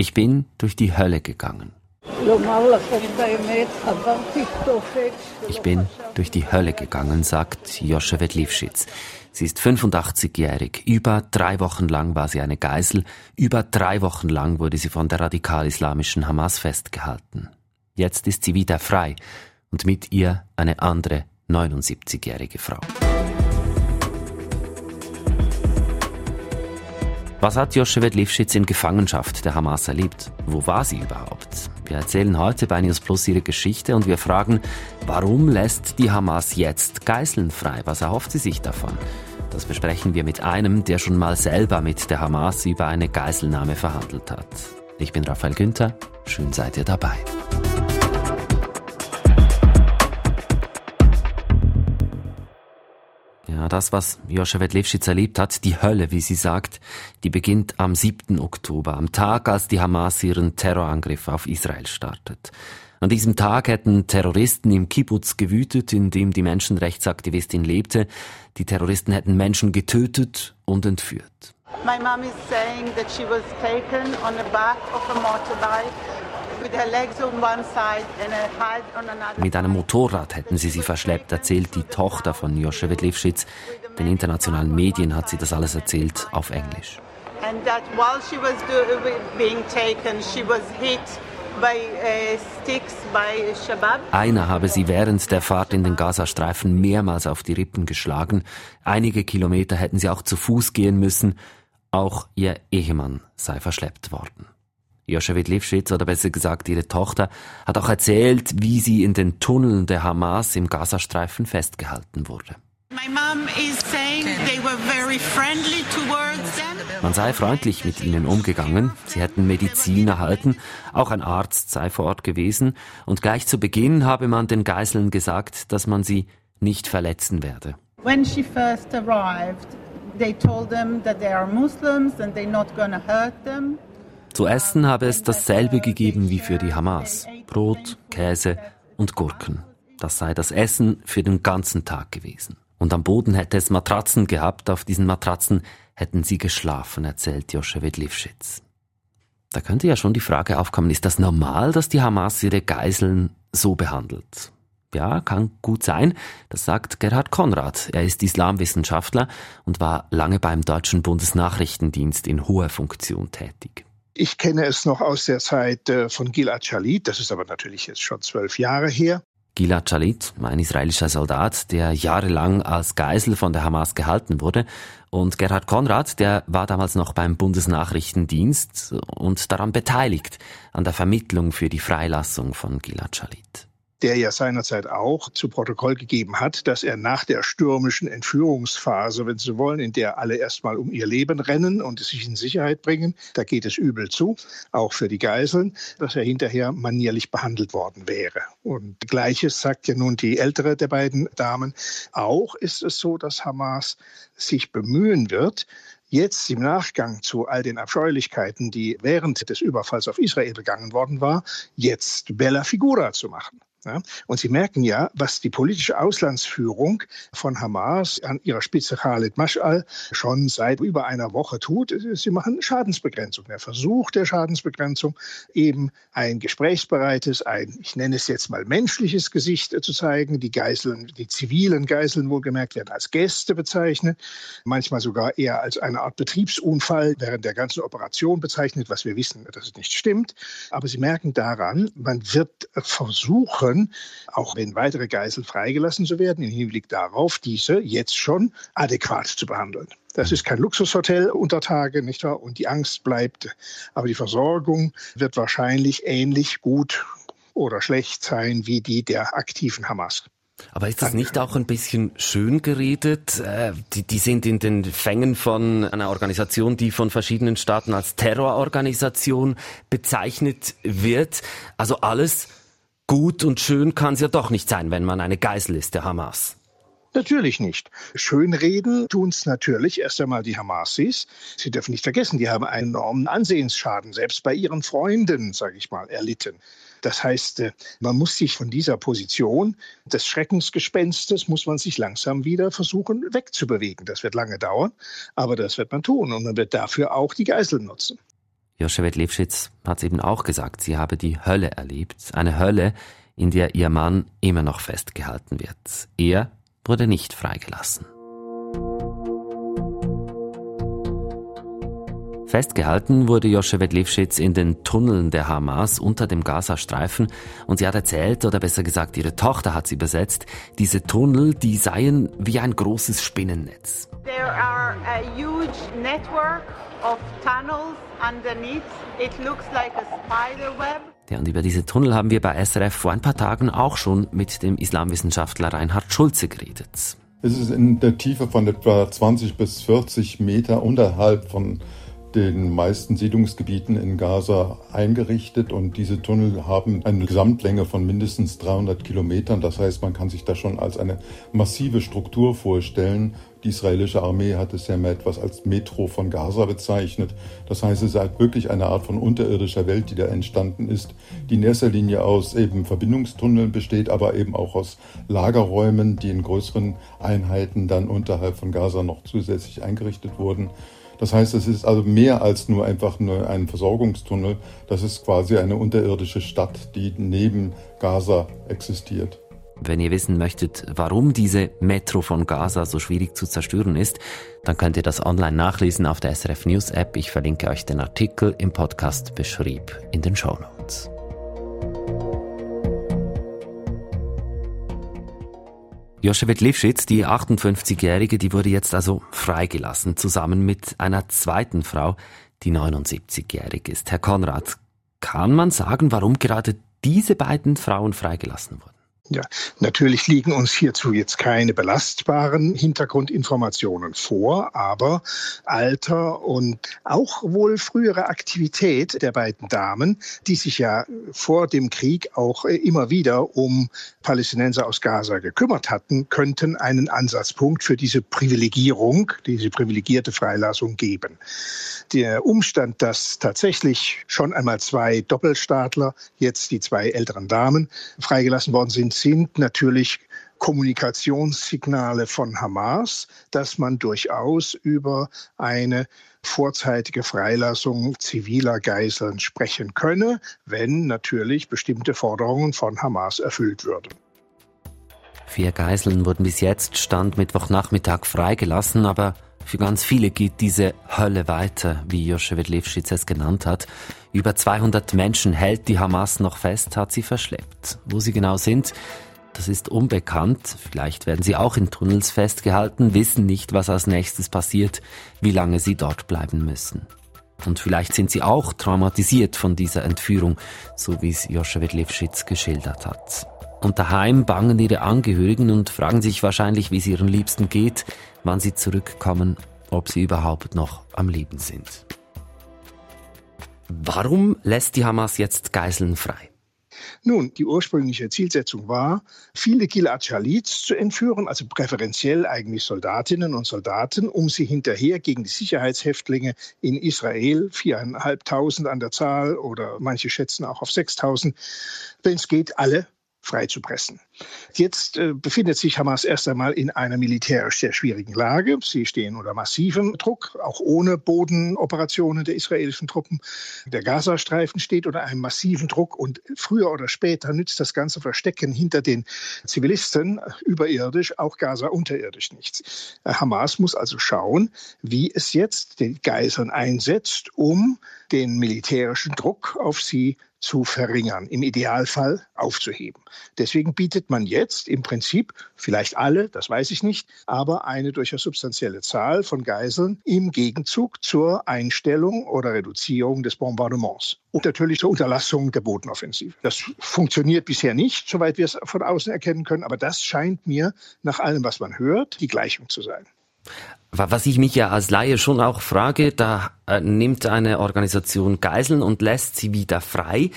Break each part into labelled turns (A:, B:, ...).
A: Ich bin durch die Hölle gegangen. Ich bin durch die Hölle gegangen, sagt Joschewet Lifschitz. Sie ist 85-jährig. Über drei Wochen lang war sie eine Geisel. Über drei Wochen lang wurde sie von der radikal-islamischen Hamas festgehalten. Jetzt ist sie wieder frei und mit ihr eine andere 79-jährige Frau. Was hat Joschewet Lifschitz in Gefangenschaft der Hamas erlebt? Wo war sie überhaupt? Wir erzählen heute bei News Plus ihre Geschichte und wir fragen, warum lässt die Hamas jetzt Geiseln frei? Was erhofft sie sich davon? Das besprechen wir mit einem, der schon mal selber mit der Hamas über eine Geiselnahme verhandelt hat. Ich bin Raphael Günther, schön seid ihr dabei. Das, was Joscha Wedlewschitz erlebt hat, die Hölle, wie sie sagt, die beginnt am 7. Oktober, am Tag, als die Hamas ihren Terrorangriff auf Israel startet. An diesem Tag hätten Terroristen im Kibbutz gewütet, in dem die Menschenrechtsaktivistin lebte. Die Terroristen hätten Menschen getötet und entführt. My mom is saying that she was taken on the back of a motorbike mit einem Motorrad hätten sie sie verschleppt, erzählt die Tochter von Joschewet Lifschitz. Den internationalen Medien hat sie das alles erzählt auf Englisch. And that while she was being taken, she was hit einer habe sie während der Fahrt in den Gazastreifen mehrmals auf die Rippen geschlagen. Einige Kilometer hätten sie auch zu Fuß gehen müssen. Auch ihr Ehemann sei verschleppt worden. Joschewit Lifschitz, oder besser gesagt ihre Tochter, hat auch erzählt, wie sie in den Tunneln der Hamas im Gazastreifen festgehalten wurde. Man sei freundlich mit ihnen umgegangen, sie hätten Medizin erhalten, auch ein Arzt sei vor Ort gewesen, und gleich zu Beginn habe man den Geiseln gesagt, dass man sie nicht verletzen werde. When she first arrived, they told them that they are Muslims and they're not gonna hurt them. Zu essen habe es dasselbe gegeben wie für die Hamas. Brot, Käse und Gurken. Das sei das Essen für den ganzen Tag gewesen. Und am Boden hätte es Matratzen gehabt, auf diesen Matratzen hätten sie geschlafen, erzählt Joschewit Lifschitz. Da könnte ja schon die Frage aufkommen, ist das normal, dass die Hamas ihre Geiseln so behandelt? Ja, kann gut sein. Das sagt Gerhard Konrad. Er ist Islamwissenschaftler und war lange beim deutschen Bundesnachrichtendienst in hoher Funktion tätig.
B: Ich kenne es noch aus der Zeit äh, von Gilad Shalit, das ist aber natürlich jetzt schon zwölf Jahre her.
A: Gilad Shalit, ein israelischer Soldat, der jahrelang als Geisel von der Hamas gehalten wurde. Und Gerhard Konrad, der war damals noch beim Bundesnachrichtendienst und daran beteiligt, an der Vermittlung für die Freilassung von Gilad Shalit
B: der ja seinerzeit auch zu Protokoll gegeben hat, dass er nach der stürmischen Entführungsphase, wenn Sie wollen, in der alle erstmal um ihr Leben rennen und sich in Sicherheit bringen, da geht es übel zu, auch für die Geiseln, dass er hinterher manierlich behandelt worden wäre. Und gleiches sagt ja nun die ältere der beiden Damen. Auch ist es so, dass Hamas sich bemühen wird, jetzt im Nachgang zu all den Abscheulichkeiten, die während des Überfalls auf Israel begangen worden war, jetzt Bella Figura zu machen. Ja? Und Sie merken ja, was die politische Auslandsführung von Hamas an ihrer Spitze Khalid Mash'al schon seit über einer Woche tut. Sie machen Schadensbegrenzung. Der Versuch der Schadensbegrenzung, eben ein gesprächsbereites, ein, ich nenne es jetzt mal menschliches Gesicht zu zeigen. Die Geiseln, die zivilen Geiseln wohlgemerkt werden als Gäste bezeichnet, manchmal sogar eher als eine Art Betriebsunfall während der ganzen Operation bezeichnet, was wir wissen, dass es nicht stimmt. Aber Sie merken daran, man wird versuchen, können, auch wenn weitere Geiseln freigelassen zu werden, im Hinblick darauf, diese jetzt schon adäquat zu behandeln. Das ist kein Luxushotel unter Tage, nicht wahr? Und die Angst bleibt. Aber die Versorgung wird wahrscheinlich ähnlich gut oder schlecht sein wie die der aktiven Hamas.
A: Aber ist das nicht auch ein bisschen schön geredet? Äh, die, die sind in den Fängen von einer Organisation, die von verschiedenen Staaten als Terrororganisation bezeichnet wird. Also alles Gut und schön kann es ja doch nicht sein, wenn man eine Geisel ist der Hamas.
B: Natürlich nicht. Schönreden tun es natürlich erst einmal die Hamasis. Sie dürfen nicht vergessen, die haben einen enormen Ansehensschaden, selbst bei ihren Freunden, sage ich mal, erlitten. Das heißt, äh, man muss sich von dieser Position des Schreckensgespenstes, muss man sich langsam wieder versuchen wegzubewegen. Das wird lange dauern, aber das wird man tun und man wird dafür auch die Geiseln nutzen.
A: Joschewet Lifschitz hat es eben auch gesagt, sie habe die Hölle erlebt. Eine Hölle, in der ihr Mann immer noch festgehalten wird. Er wurde nicht freigelassen. Festgehalten wurde Joschewet Lifschitz in den Tunneln der Hamas unter dem Gazastreifen und sie hat erzählt, oder besser gesagt ihre Tochter hat sie übersetzt, diese Tunnel, die seien wie ein großes Spinnennetz. There are a huge network of tunnels underneath. It looks like a spider web. Ja, und über diese Tunnel haben wir bei SRF vor ein paar Tagen auch schon mit dem Islamwissenschaftler Reinhard Schulze geredet.
C: Es ist in der Tiefe von etwa 20 bis 40 Meter unterhalb von den meisten Siedlungsgebieten in Gaza eingerichtet und diese Tunnel haben eine Gesamtlänge von mindestens 300 Kilometern. Das heißt, man kann sich das schon als eine massive Struktur vorstellen. Die israelische Armee hat es ja mal etwas als Metro von Gaza bezeichnet. Das heißt, es ist halt wirklich eine Art von unterirdischer Welt, die da entstanden ist, die in erster Linie aus eben Verbindungstunneln besteht, aber eben auch aus Lagerräumen, die in größeren Einheiten dann unterhalb von Gaza noch zusätzlich eingerichtet wurden. Das heißt, es ist also mehr als nur einfach nur ein Versorgungstunnel. Das ist quasi eine unterirdische Stadt, die neben Gaza existiert.
A: Wenn ihr wissen möchtet, warum diese Metro von Gaza so schwierig zu zerstören ist, dann könnt ihr das online nachlesen auf der SRF News App. Ich verlinke euch den Artikel im Podcast beschrieb in den Show Notes. Joschewet Lifschitz, die 58-Jährige, die wurde jetzt also freigelassen, zusammen mit einer zweiten Frau, die 79-jährig ist. Herr Konrad, kann man sagen, warum gerade diese beiden Frauen freigelassen wurden?
B: Ja, natürlich liegen uns hierzu jetzt keine belastbaren Hintergrundinformationen vor, aber Alter und auch wohl frühere Aktivität der beiden Damen, die sich ja vor dem Krieg auch immer wieder um Palästinenser aus Gaza gekümmert hatten, könnten einen Ansatzpunkt für diese Privilegierung, diese privilegierte Freilassung geben. Der Umstand, dass tatsächlich schon einmal zwei Doppelstaatler, jetzt die zwei älteren Damen, freigelassen worden sind, sind natürlich Kommunikationssignale von Hamas, dass man durchaus über eine vorzeitige Freilassung ziviler Geiseln sprechen könne, wenn natürlich bestimmte Forderungen von Hamas erfüllt würden.
A: Vier Geiseln wurden bis jetzt Stand Mittwochnachmittag freigelassen, aber für ganz viele geht diese Hölle weiter, wie Joschewet Levschitz es genannt hat. Über 200 Menschen hält die Hamas noch fest, hat sie verschleppt. Wo sie genau sind, das ist unbekannt. Vielleicht werden sie auch in Tunnels festgehalten, wissen nicht, was als nächstes passiert, wie lange sie dort bleiben müssen. Und vielleicht sind sie auch traumatisiert von dieser Entführung, so wie es Joschewet Levschitz geschildert hat. Und daheim bangen ihre Angehörigen und fragen sich wahrscheinlich, wie es ihren Liebsten geht, wann sie zurückkommen, ob sie überhaupt noch am Leben sind. Warum lässt die Hamas jetzt Geiseln frei?
B: Nun, die ursprüngliche Zielsetzung war, viele Gilad Schalits zu entführen, also präferenziell eigentlich Soldatinnen und Soldaten, um sie hinterher gegen die Sicherheitshäftlinge in Israel, viereinhalbtausend an der Zahl oder manche schätzen auch auf sechstausend, wenn es geht, alle freizupressen. Jetzt äh, befindet sich Hamas erst einmal in einer militärisch sehr schwierigen Lage. Sie stehen unter massivem Druck, auch ohne Bodenoperationen der israelischen Truppen. Der Gazastreifen steht unter einem massiven Druck und früher oder später nützt das ganze Verstecken hinter den Zivilisten überirdisch, auch Gaza unterirdisch nichts. Äh, Hamas muss also schauen, wie es jetzt die Geiseln einsetzt, um den militärischen Druck auf sie zu verringern, im Idealfall aufzuheben. Deswegen bietet man jetzt im Prinzip, vielleicht alle, das weiß ich nicht, aber eine durchaus substanzielle Zahl von Geiseln im Gegenzug zur Einstellung oder Reduzierung des Bombardements. Und natürlich zur Unterlassung der Bodenoffensive. Das funktioniert bisher nicht, soweit wir es von außen erkennen können, aber das scheint mir nach allem, was man hört, die Gleichung zu sein.
A: Was ich mich ja als Laie schon auch frage, da äh, nimmt eine Organisation Geiseln und lässt sie wieder frei.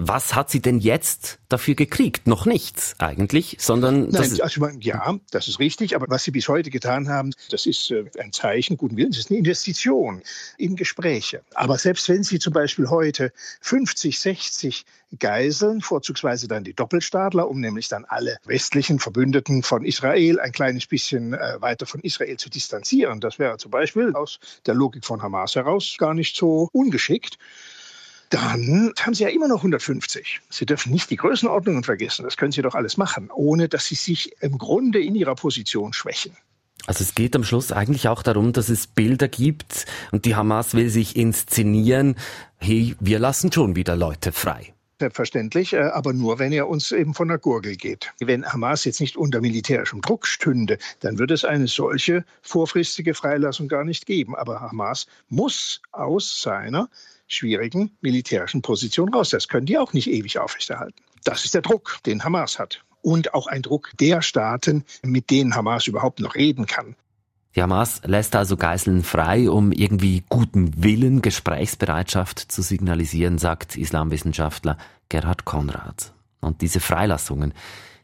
A: Was hat sie denn jetzt dafür gekriegt? Noch nichts eigentlich, sondern.
B: Nein, das also ja, das ist richtig. Aber was sie bis heute getan haben, das ist äh, ein Zeichen guten Willens, das ist eine Investition in Gespräche. Aber selbst wenn sie zum Beispiel heute 50, 60 Geiseln, vorzugsweise dann die Doppelstaatler, um nämlich dann alle westlichen Verbündeten von Israel ein kleines bisschen äh, weiter von Israel zu distanzieren. Das wäre zum Beispiel aus der Logik von Hamas heraus gar nicht so ungeschickt dann haben Sie ja immer noch 150. Sie dürfen nicht die Größenordnungen vergessen. Das können Sie doch alles machen, ohne dass Sie sich im Grunde in Ihrer Position schwächen.
A: Also es geht am Schluss eigentlich auch darum, dass es Bilder gibt und die Hamas will sich inszenieren, hey, wir lassen schon wieder Leute frei.
B: Selbstverständlich, äh, aber nur, wenn er uns eben von der Gurgel geht. Wenn Hamas jetzt nicht unter militärischem Druck stünde, dann würde es eine solche vorfristige Freilassung gar nicht geben. Aber Hamas muss aus seiner schwierigen militärischen Position raus. Das können die auch nicht ewig aufrechterhalten. Das ist der Druck, den Hamas hat. Und auch ein Druck der Staaten, mit denen Hamas überhaupt noch reden kann.
A: Die Hamas lässt also Geiseln frei, um irgendwie guten Willen, Gesprächsbereitschaft zu signalisieren, sagt Islamwissenschaftler Gerhard Konrad. Und diese Freilassungen,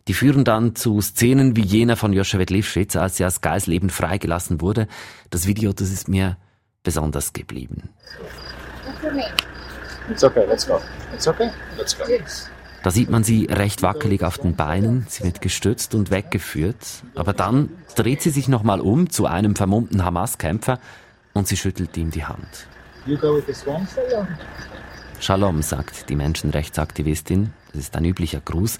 A: die führen dann zu Szenen wie jener von Joschewet Lifschitz, als sie als Geisel eben freigelassen wurde. Das Video, das ist mir besonders geblieben. It's okay, let's go. It's okay, let's go. Da sieht man sie recht wackelig auf den Beinen, sie wird gestützt und weggeführt, aber dann dreht sie sich nochmal um zu einem vermummten Hamas-Kämpfer und sie schüttelt ihm die Hand. Shalom, sagt die Menschenrechtsaktivistin, das ist ein üblicher Gruß,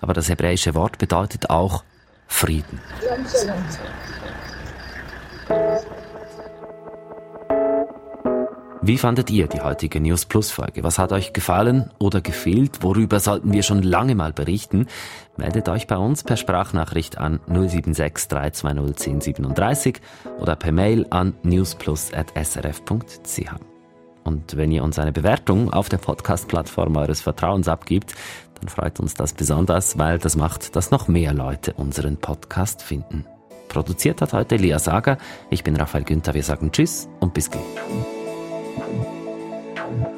A: aber das hebräische Wort bedeutet auch Frieden. Wie fandet ihr die heutige News Plus Folge? Was hat euch gefallen oder gefehlt? Worüber sollten wir schon lange mal berichten? Meldet euch bei uns per Sprachnachricht an 076 320 1037 oder per Mail an newsplus.srf.ch. Und wenn ihr uns eine Bewertung auf der Podcast-Plattform eures Vertrauens abgibt, dann freut uns das besonders, weil das macht, dass noch mehr Leute unseren Podcast finden. Produziert hat heute Lea Sager. Ich bin Raphael Günther. Wir sagen Tschüss und bis gleich. Thank you.